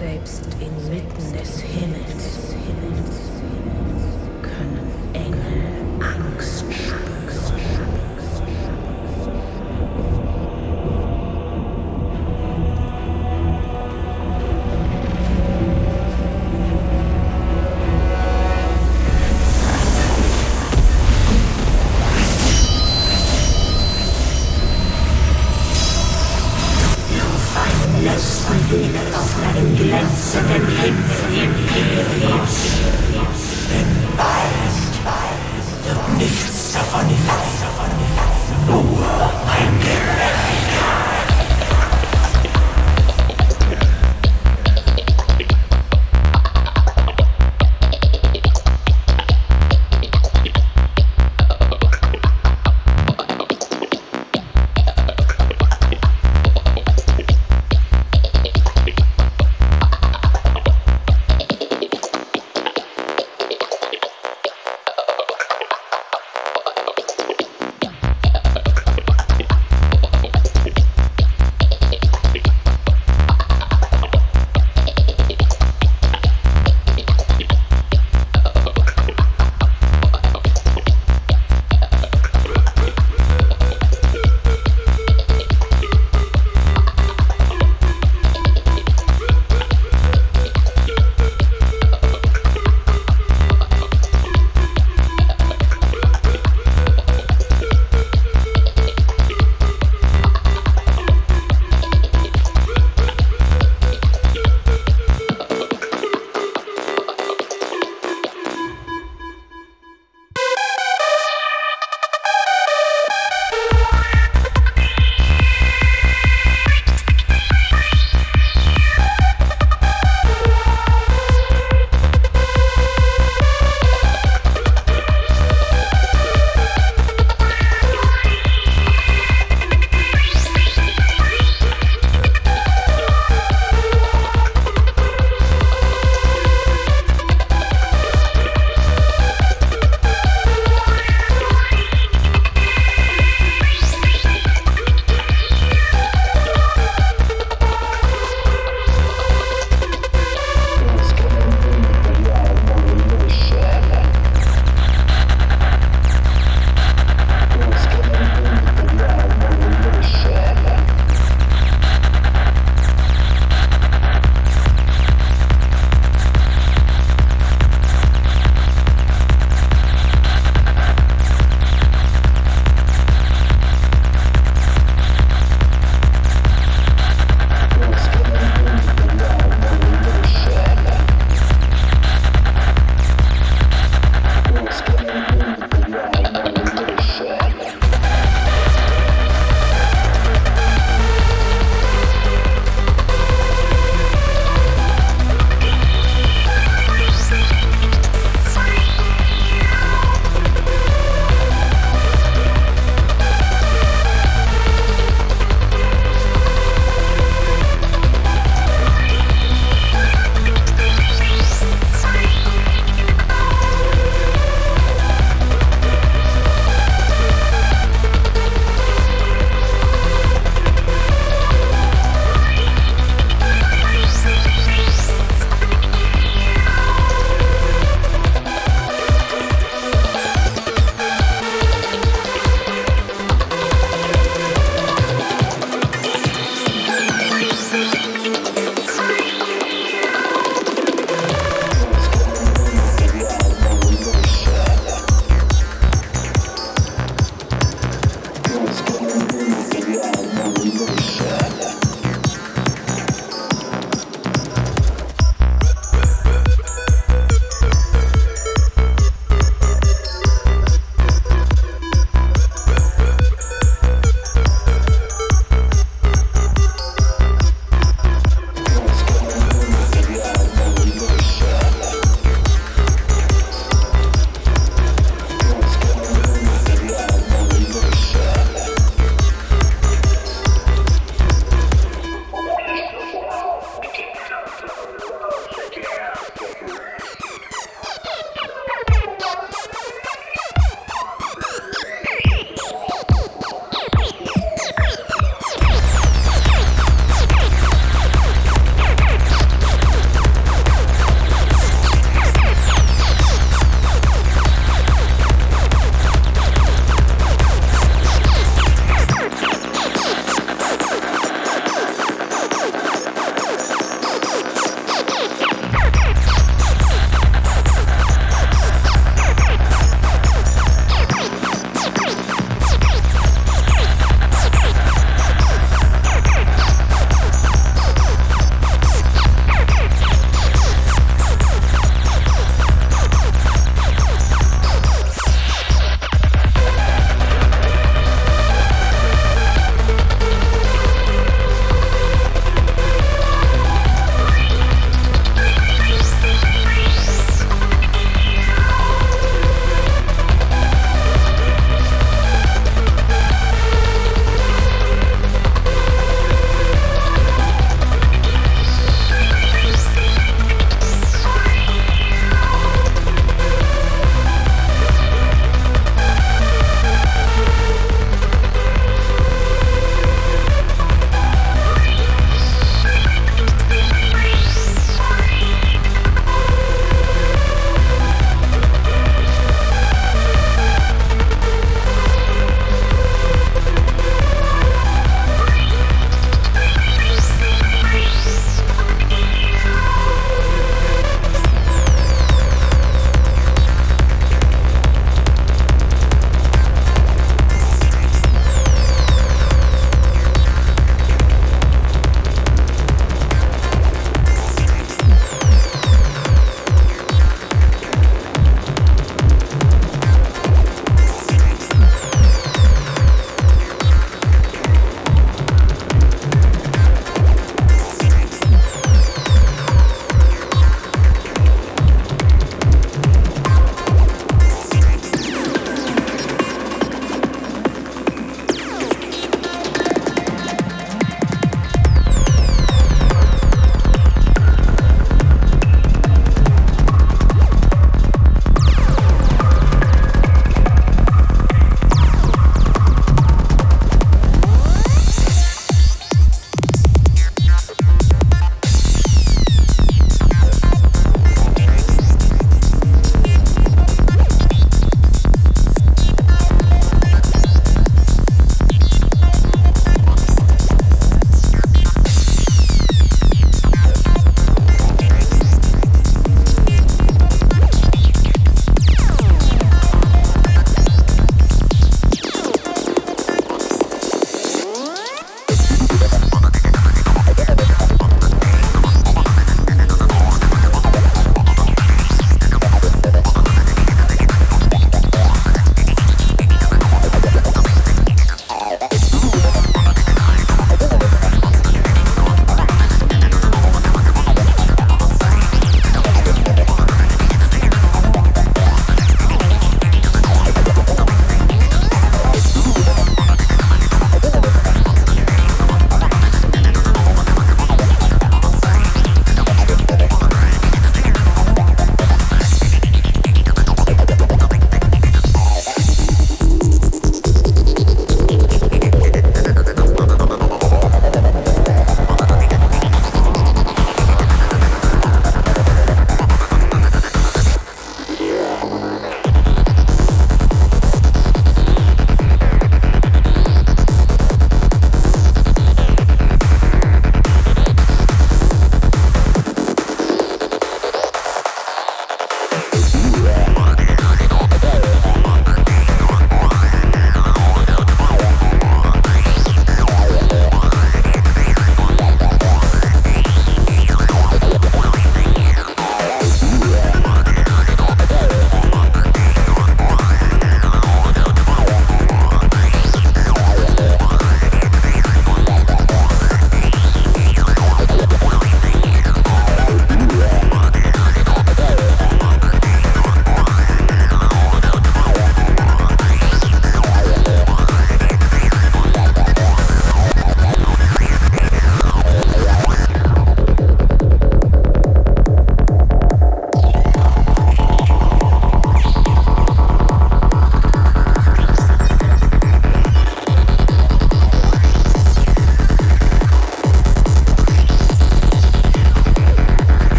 Selbst inmitten des Himmels. können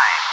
time.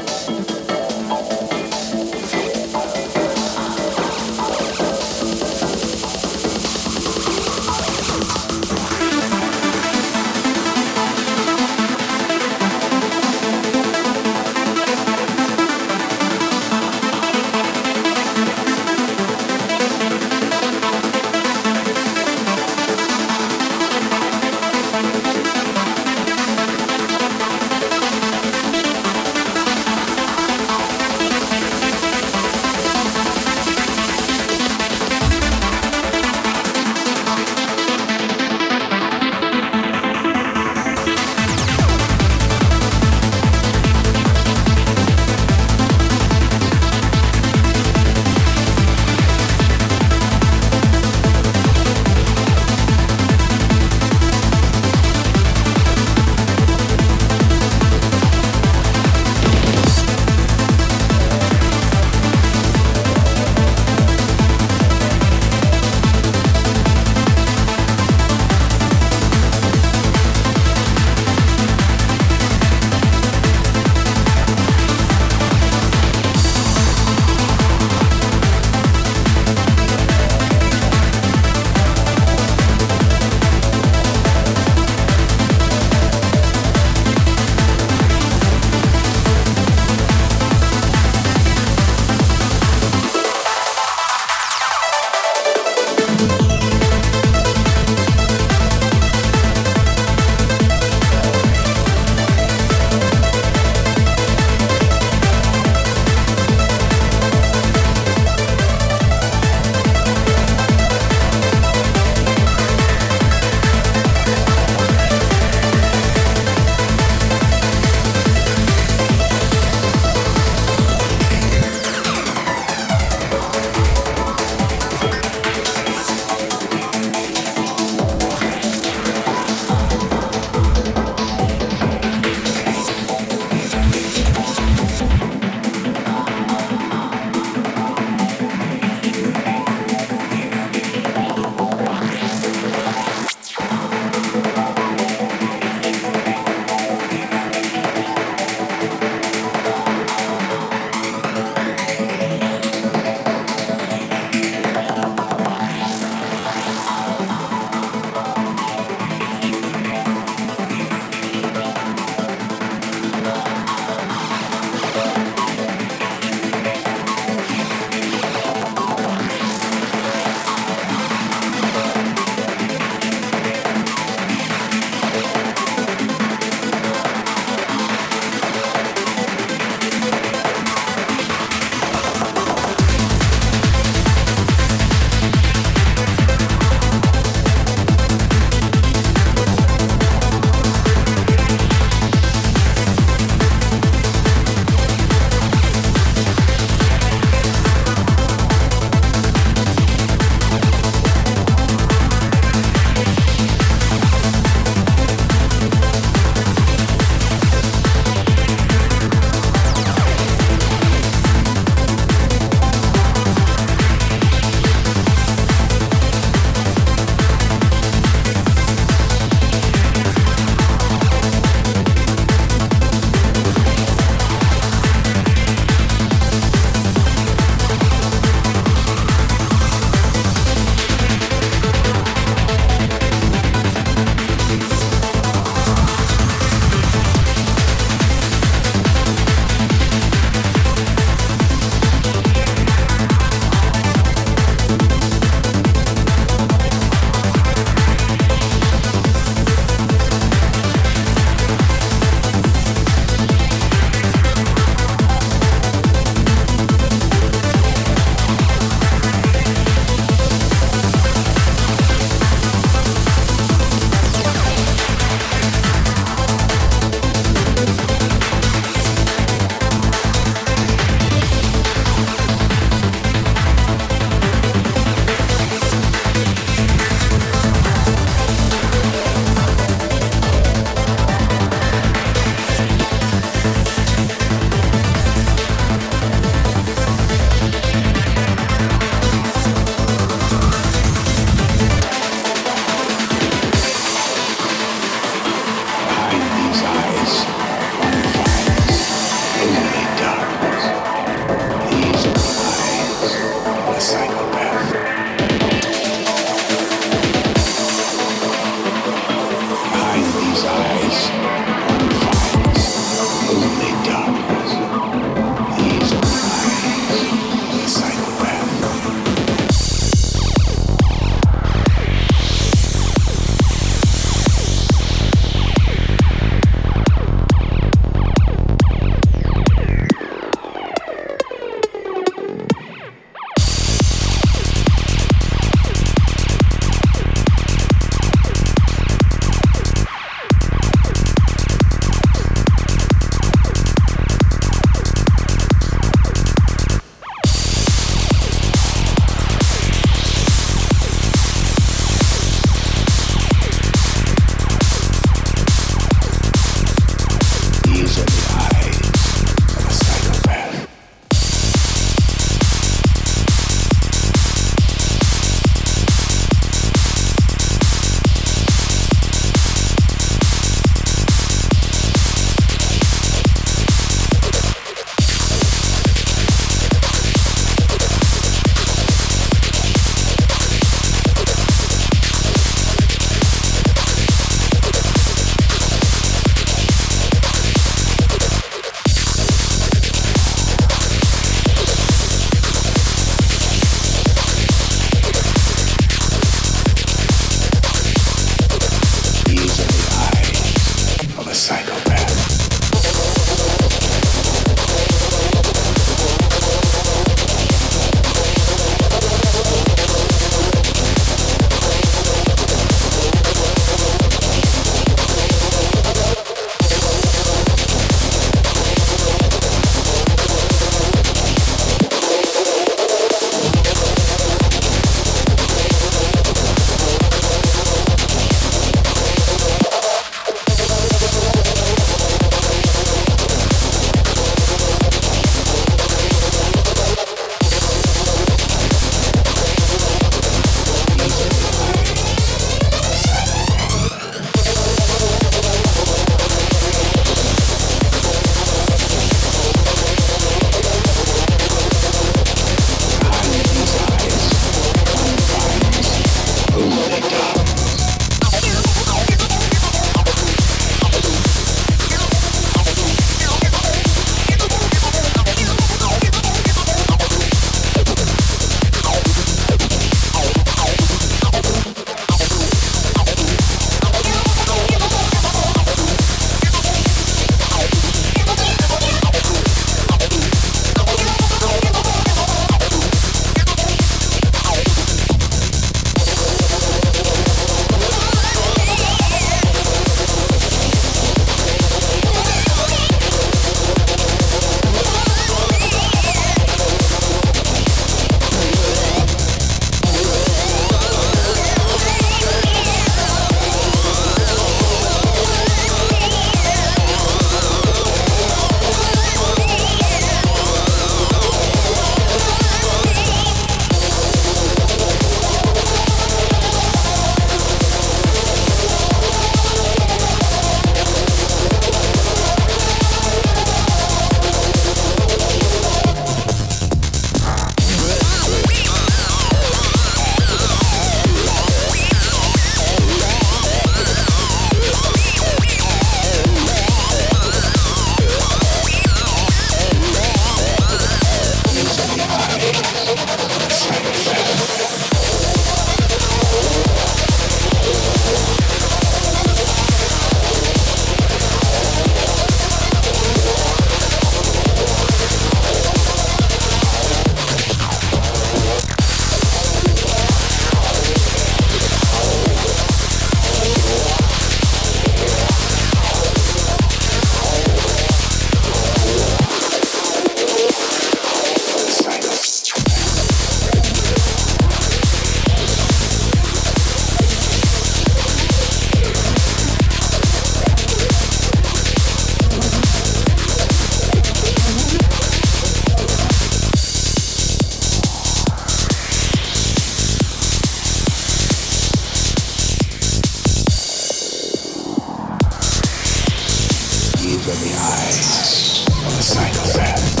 than the eyes of a psychopath.